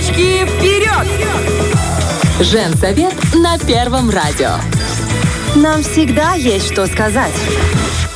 Девочки, вперед! Женсовет на Первом радио. Нам всегда есть что сказать.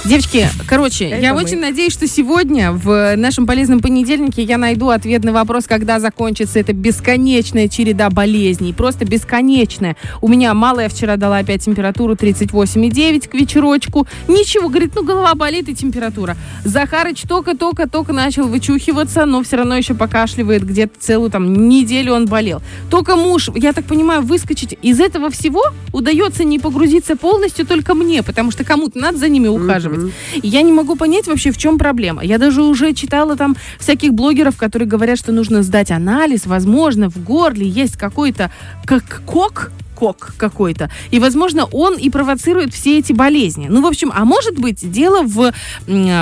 Девочки, короче, Это я мы. очень надеюсь, что сегодня в нашем полезном понедельнике я найду ответ на вопрос, когда закончится эта бесконечная череда болезней. Просто бесконечная. У меня малая вчера дала опять температуру 38,9 к вечерочку. Ничего, говорит, ну голова болит и температура. Захарыч только-только-только начал вычухиваться, но все равно еще покашливает где-то целую там неделю он болел. Только муж, я так понимаю, выскочить из этого всего удается не погрузиться полностью только мне, потому что кому-то надо за ними ухаживать. И я не могу понять вообще, в чем проблема. Я даже уже читала там всяких блогеров, которые говорят, что нужно сдать анализ, возможно, в горле есть какой-то как кок, кок какой-то. И, возможно, он и провоцирует все эти болезни. Ну, в общем, а может быть, дело в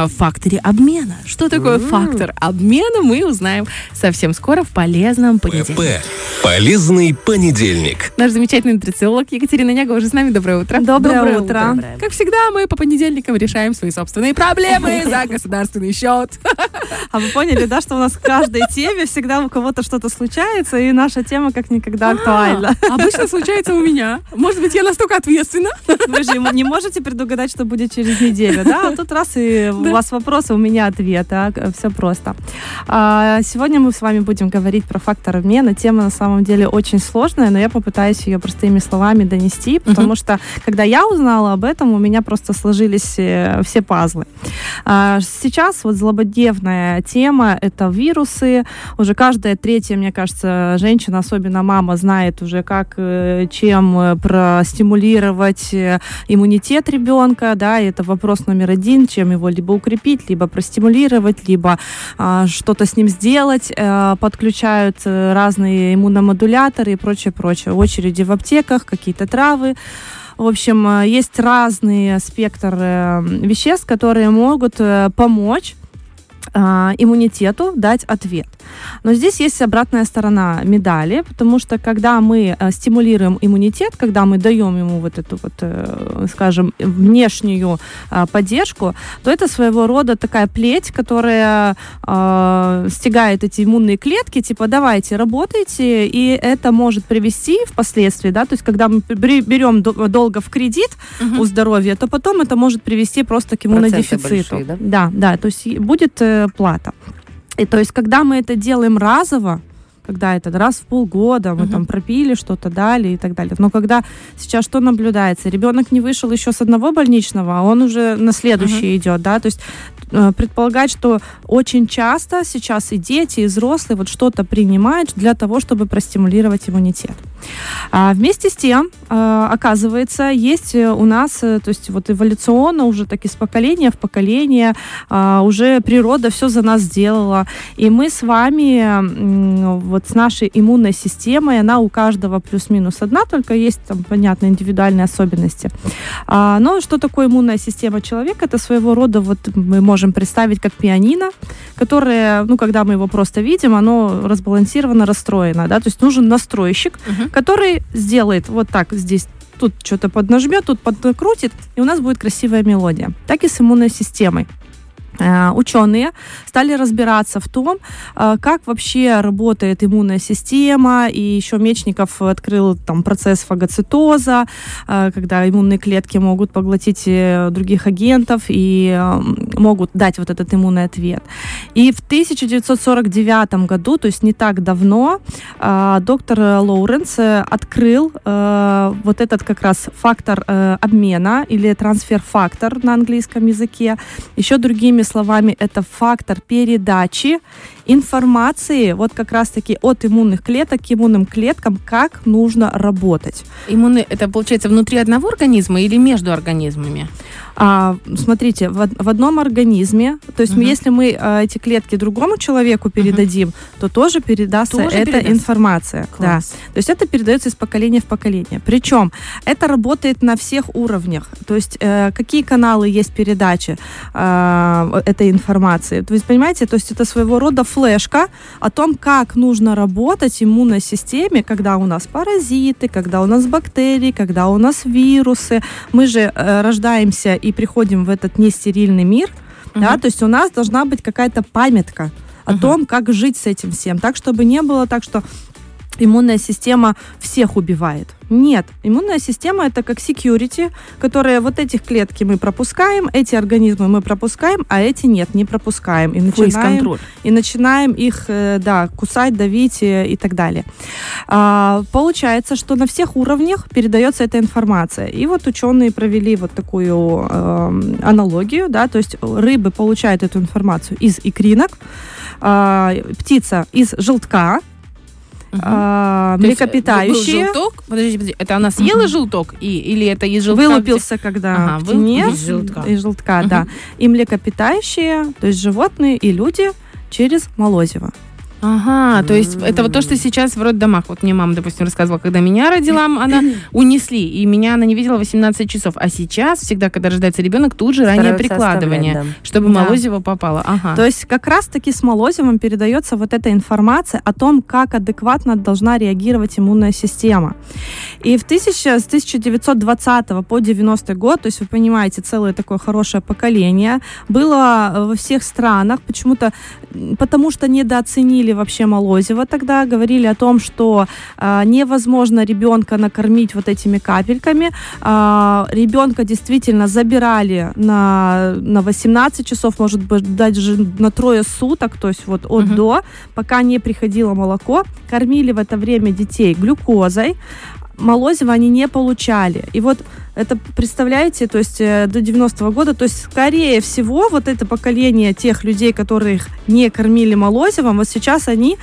факторе обмена. Что такое фактор обмена, мы узнаем совсем скоро в полезном понедельнике. ПП. Полезный понедельник. Наш замечательный нутрициолог Екатерина Нягова уже с нами. Доброе утро. Доброе утро. Как всегда, мы по понедельникам решаем свои собственные проблемы за государственный счет. А вы поняли, да, что у нас в каждой теме всегда у кого-то что-то случается, и наша тема как никогда актуальна. А, Обычно случается у меня. Может быть, я настолько ответственна. Вы же не можете предугадать, что будет через неделю, да? А тут раз и у вас вопросы, у меня ответы. Все просто. А, Сегодня мы с вами будем говорить про фактор обмена. Тема на самом деле очень сложная, но я попытаюсь ее простыми словами донести, потому что когда я узнала об этом, у меня просто сложились э, все пазлы. А, Сейчас вот злободневная тема — это вирусы. Уже каждая третья, мне кажется, женщина, особенно мама, знает уже, как, э, чем э, простимулировать э, иммунитет ребенка, да, и это вопрос номер один, чем его либо укрепить, либо простимулировать, либо а, что-то с ним сделать. Э, подключают разные иммуномодуляторы и прочее, прочее. Очереди в аптеках, какие-то травы. В общем, есть разный спектр веществ, которые могут помочь а, иммунитету дать ответ. Но здесь есть обратная сторона медали, потому что когда мы э, стимулируем иммунитет, когда мы даем ему вот эту вот, э, скажем, внешнюю э, поддержку, то это своего рода такая плеть, которая э, стягает эти иммунные клетки, типа давайте работайте, и это может привести впоследствии, да, то есть когда мы берем до- долго в кредит у здоровья, то потом это может привести просто к иммунодефициту. большие, да? Да, да, то есть будет э, плата. И то есть, когда мы это делаем разово, когда это раз в полгода мы там пропили что-то, дали и так далее. Но когда сейчас что наблюдается? Ребенок не вышел еще с одного больничного, а он уже на следующий идет, да, то есть э, предполагать, что очень часто сейчас и дети, и взрослые вот что-то принимают для того, чтобы простимулировать иммунитет. А вместе с тем, э, оказывается, есть э, у нас, э, то есть вот эволюционно уже так из поколения в поколение а, уже природа все за нас сделала, и мы с вами вот с нашей иммунной системой, она у каждого плюс-минус одна, только есть там, понятно, индивидуальные особенности. А, но что такое иммунная система человека? Это своего рода, вот мы можем представить как пианино, которое, ну, когда мы его просто видим, оно разбалансировано, расстроено, да, то есть нужен настройщик, который сделает вот так здесь тут что-то поднажмет, тут подкрутит, и у нас будет красивая мелодия. Так и с иммунной системой. Э, Ученые стали разбираться в том, э, как вообще работает иммунная система, и еще Мечников открыл там процесс фагоцитоза, э, когда иммунные клетки могут поглотить других агентов и могут дать вот этот иммунный ответ. И в 1949 году, то есть не так давно, доктор Лоуренс открыл вот этот как раз фактор обмена или трансфер-фактор на английском языке. Еще другими словами, это фактор передачи информации вот как раз-таки от иммунных клеток к иммунным клеткам, как нужно работать. Иммуны, это получается внутри одного организма или между организмами? А, смотрите, в, в одном организме, то есть мы, если мы а, эти клетки другому человеку передадим, то тоже передастся Тоже эта передастся? информация. Да. Класс. То есть это передается из поколения в поколение. Причем это работает на всех уровнях. То есть э, какие каналы есть передачи э, этой информации. То есть, понимаете, то есть это своего рода флешка о том, как нужно работать иммунной системе, когда у нас паразиты, когда у нас бактерии, когда у нас вирусы. Мы же э, рождаемся и приходим в этот нестерильный мир, да, то есть у нас должна быть какая-то памятка о том, как жить с этим всем, так, чтобы не было так, что иммунная система всех убивает. Нет, иммунная система это как security, которая вот этих клетки мы пропускаем, эти организмы мы пропускаем, а эти нет, не пропускаем. И начинаем, и начинаем их, э, да, кусать, давить и, и так далее. А, получается, что на всех уровнях передается эта информация. И вот ученые провели вот такую э, аналогию, да, то есть рыбы получают эту информацию из икринок, э, птица из желтка, а, млекопитающие. Желток, подождите, подождите, это она съела угу. желток и, или это из желтка? Вылупился, когда ага, вы... из желтка. Из желтка, угу. да. И млекопитающие, то есть животные и люди через молозиво. Ага, то есть это вот то, что сейчас в роддомах. Вот мне мама, допустим, рассказывала, когда меня родила, она унесли, и меня она не видела 18 часов. А сейчас, всегда, когда рождается ребенок, тут же раннее прикладывание, да. чтобы да. молозиво попало. Ага. То есть как раз-таки с молозивом передается вот эта информация о том, как адекватно должна реагировать иммунная система. И в 1000, с 1920 по 90 год, то есть вы понимаете, целое такое хорошее поколение, было во всех странах, почему-то, потому что недооценили говорили вообще Молозева тогда, говорили о том, что э, невозможно ребенка накормить вот этими капельками. Э, ребенка действительно забирали на, на 18 часов, может быть, даже на трое суток, то есть вот от угу. до, пока не приходило молоко. Кормили в это время детей глюкозой, молозива они не получали. И вот это, представляете, то есть э, до 90-го года, то есть скорее всего вот это поколение тех людей, которых не кормили молозивом, вот сейчас они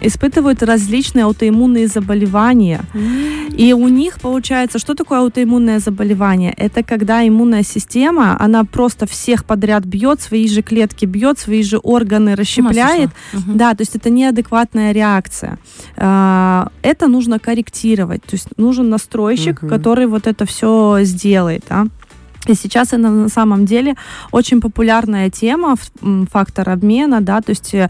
испытывают различные аутоиммунные заболевания. Mm. И у них получается, что такое аутоиммунное заболевание? Это когда иммунная система, она просто всех подряд бьет, свои же клетки бьет, свои же органы расщепляет. Угу. Да, то есть это неадекватная реакция. А, это нужно корректировать. То есть нужен настройщик, угу. который вот это все сделает. Да? И сейчас это на самом деле очень популярная тема, фактор обмена, да, то есть э,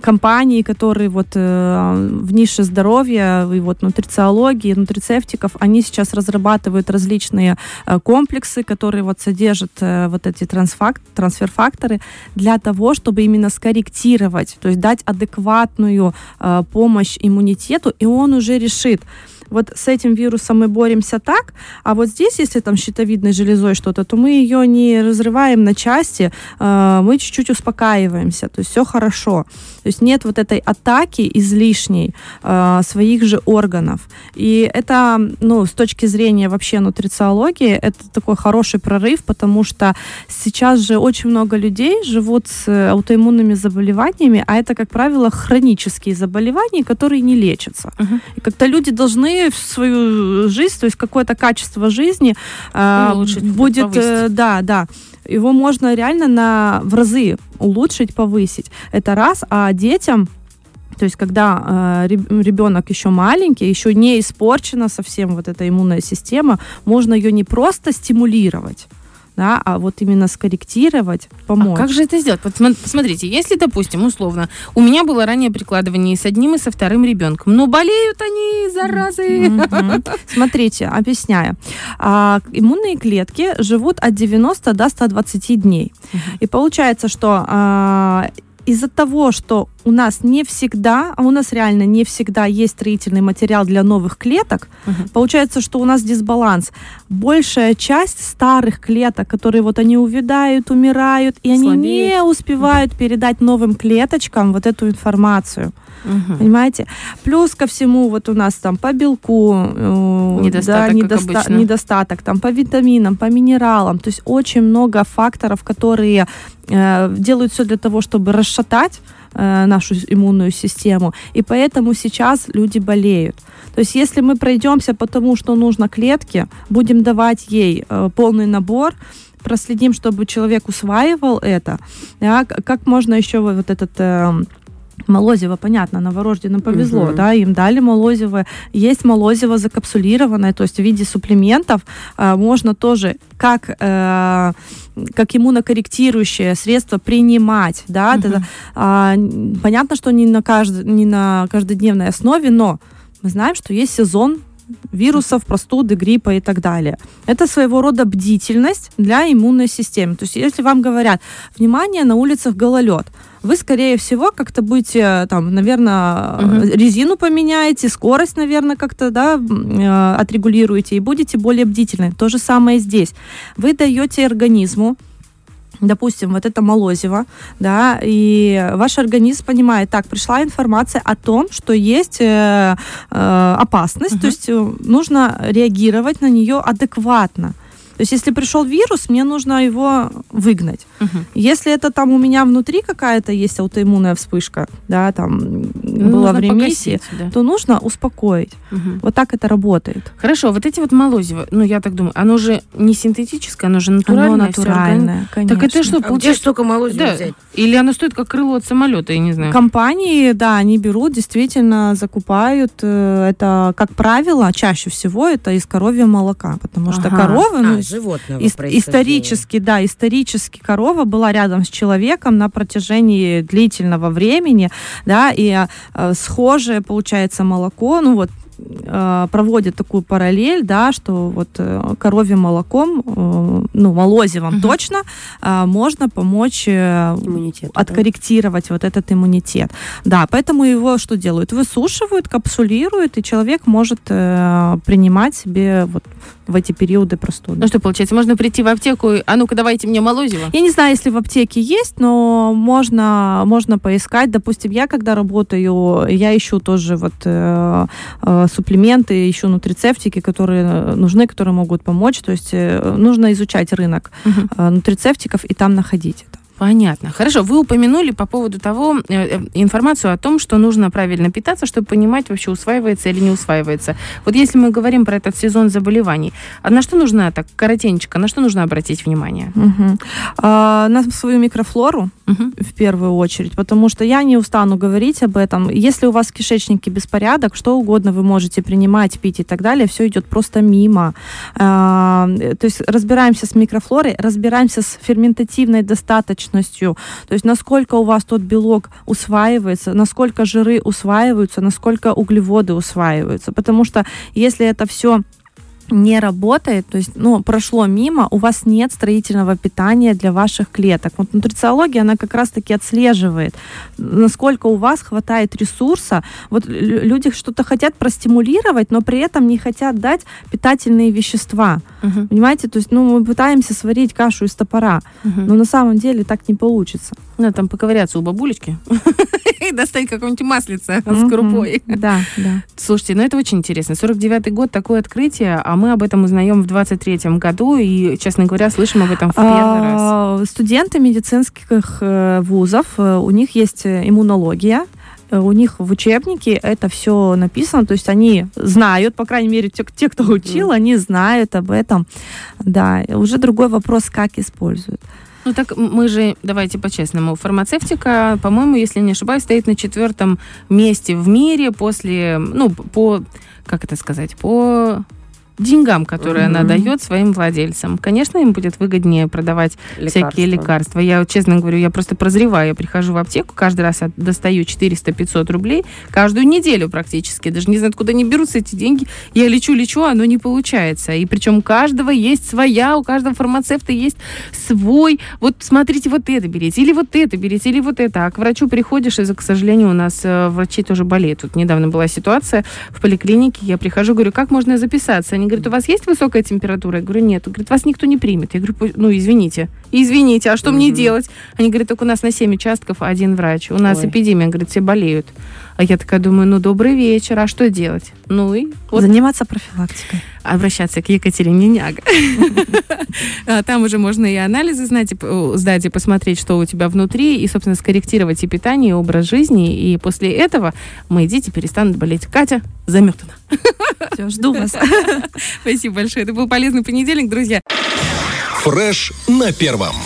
компании, которые вот э, в нише здоровья и вот нутрициологии, нутрицептиков, они сейчас разрабатывают различные э, комплексы, которые вот содержат э, вот эти трансфакт, трансфер-факторы для того, чтобы именно скорректировать, то есть дать адекватную э, помощь иммунитету, и он уже решит, вот с этим вирусом мы боремся так, а вот здесь, если там щитовидной железой что-то, то мы ее не разрываем на части, э, мы чуть-чуть успокаиваемся, то есть все хорошо. То есть нет вот этой атаки излишней э, своих же органов. И это, ну, с точки зрения вообще нутрициологии, это такой хороший прорыв, потому что сейчас же очень много людей живут с аутоиммунными заболеваниями, а это, как правило, хронические заболевания, которые не лечатся. Uh-huh. И как-то люди должны в свою жизнь, то есть какое-то качество жизни э, улучшить, будет, э, да, да, его можно реально на в разы улучшить, повысить. Это раз, а детям то есть, когда э, ребенок еще маленький, еще не испорчена совсем вот эта иммунная система, можно ее не просто стимулировать, да, а вот именно скорректировать, помочь. А как же это сделать? Вот смотрите, если, допустим, условно, у меня было ранее прикладывание с одним и со вторым ребенком, но болеют они, заразы. Смотрите, объясняю. А, иммунные клетки живут от 90 до 120 дней. И получается, что а, из-за того, что у нас не всегда, а у нас реально не всегда есть строительный материал для новых клеток, угу. получается, что у нас дисбаланс. Большая часть старых клеток, которые вот они увядают, умирают, и Слабеют. они не успевают передать новым клеточкам вот эту информацию. Угу. Понимаете? Плюс ко всему, вот у нас там по белку э, недостаток, да, недоста- недостаток там по витаминам, по минералам. То есть очень много факторов, которые э, делают все для того, чтобы расшатать э, нашу иммунную систему. И поэтому сейчас люди болеют. То есть если мы пройдемся по тому, что нужно клетке, будем давать ей э, полный набор, проследим, чтобы человек усваивал это, да, как можно еще вот этот... Э, Молозиво, понятно, новорожденным повезло, угу. да, им дали молозиво. Есть молозиво закапсулированное, то есть в виде супплементов э, можно тоже как, э, как иммунокорректирующее средство принимать, да. Угу. Это, э, понятно, что не на, кажд... не на каждодневной основе, но мы знаем, что есть сезон вирусов, простуды, гриппа и так далее. Это своего рода бдительность для иммунной системы. То есть если вам говорят, внимание, на улицах гололед, вы, скорее всего, как-то будете, там, наверное, Мгм. резину поменяете, скорость, наверное, как-то, да, э, отрегулируете и будете более бдительны. То же самое здесь. Вы даете организму допустим, вот это молозиво, да, и ваш организм понимает, так, пришла информация о том, что есть э, э, опасность, Мгм. то есть э, нужно реагировать на нее адекватно. То есть, если пришел вирус, мне нужно его выгнать. Мгм. Если это там у меня внутри какая-то есть аутоиммунная вспышка, да, там Ну, была в ремиссии, погасить, да. то нужно успокоить. Мгм. Вот так это работает. Хорошо, вот эти вот молозиво, ну я так думаю, оно же не синтетическое, оно же Оно натуральное. органи- натуральное, конечно. Так это что, А где получается? столько молозива Да. взять? Или оно стоит как крыло от самолета, я не знаю. Компании, да, они берут, действительно закупают. э, Это, как правило, чаще всего это из коровьего молока, потому что Ага. коровы, ну, А, животного ис- исторически, да, исторически корова была рядом с человеком на протяжении длительного времени, да, и э, схожее получается молоко, ну вот э, проводят такую параллель, да, что вот э, коровьим молоком, э, ну, молозивом Мгм. точно, э, можно помочь э, Иммунитет. да. откорректировать вот этот иммунитет. Да, поэтому его что делают? Высушивают, капсулируют, и человек может э, принимать себе вот в эти периоды простуды. Ну что, получается, можно прийти в аптеку, а ну-ка давайте мне молозиво. Я не знаю, если в аптеке есть, но можно, можно поискать. Допустим, я когда работаю, я ищу тоже вот э, э, суплементы, ищу нутрицептики, которые э, нужны, которые могут помочь. То есть э, нужно изучать рынок э, нутрицептиков и там находить это. Понятно. Хорошо, вы упомянули по поводу того э, информацию о том, что нужно правильно питаться, чтобы понимать, вообще усваивается или не усваивается. Вот если мы говорим про этот сезон заболеваний, а на что нужно так коротенько, на что нужно обратить внимание? Мгм. А, на свою микрофлору Мгм. в первую очередь, потому что я не устану говорить об этом. Если у вас в кишечнике беспорядок, что угодно вы можете принимать, пить и так далее, все идет просто мимо. А, то есть разбираемся с микрофлорой, разбираемся с ферментативной достаточностью, то есть насколько у вас тот белок усваивается, насколько жиры усваиваются, насколько углеводы усваиваются, потому что если это все не работает, то есть, ну, прошло мимо, у вас нет строительного питания для ваших клеток. Вот нутрициология, она как раз-таки отслеживает, насколько у вас хватает ресурса. Вот лю- люди что-то хотят простимулировать, но при этом не хотят дать питательные вещества. Мгм. Понимаете? То есть, ну, мы пытаемся сварить кашу из топора, Мгм. но на самом деле так не получится. Надо там поковыряться у бабулечки и достать какое-нибудь маслице с крупой. Да, да. Слушайте, ну это очень интересно. 49-й год, такое открытие, а мы об этом узнаем в 23-м году и, честно говоря, слышим об этом в первый раз. А, Студенты медицинских э, вузов, э, у них есть э, иммунология, у них в учебнике это все написано, то есть они знают, по крайней мере, те, те, кто учил, они знают об этом. Да, уже другой вопрос, как используют. Ну так мы же, давайте по-честному, фармацевтика, по-моему, если не ошибаюсь, стоит на четвертом месте в мире после, ну, по, как это сказать, по деньгам, которые она Мгм. дает своим владельцам. Конечно, им будет выгоднее продавать всякие лекарства. Я честно говорю, я просто прозреваю. Я прихожу в аптеку, каждый раз достаю 400-500 рублей, каждую неделю практически. Даже не знаю, откуда они берутся эти деньги. Я лечу-лечу, а оно не получается. И причем у каждого есть своя, у каждого фармацевта есть свой. Вот смотрите, вот это берите, или вот это берите, или вот это. А к врачу приходишь, и, к сожалению, у нас э, врачи тоже болеют. Тут недавно была ситуация в поликлинике, я прихожу, говорю, как можно записаться? Они говорят, у вас есть высокая температура? Я говорю, нет. Говорит, вас никто не примет. Я говорю, «Пу- ну, извините. Извините, а что мне Мгм. делать? Они говорят, только у нас на 7 участков один врач. У нас Ой. эпидемия, говорит, все болеют. А я такая думаю, ну, добрый вечер, а что делать? Ну и вот Заниматься профилактикой. обращаться к Екатерине Няга. Там уже можно и анализы знать, сдать, и посмотреть, что у тебя внутри, и, собственно, скорректировать и питание, и образ жизни. И после этого мои дети перестанут болеть. Катя заметана. Все, жду вас. Спасибо большое. Это был полезный понедельник, друзья. Фреш на первом.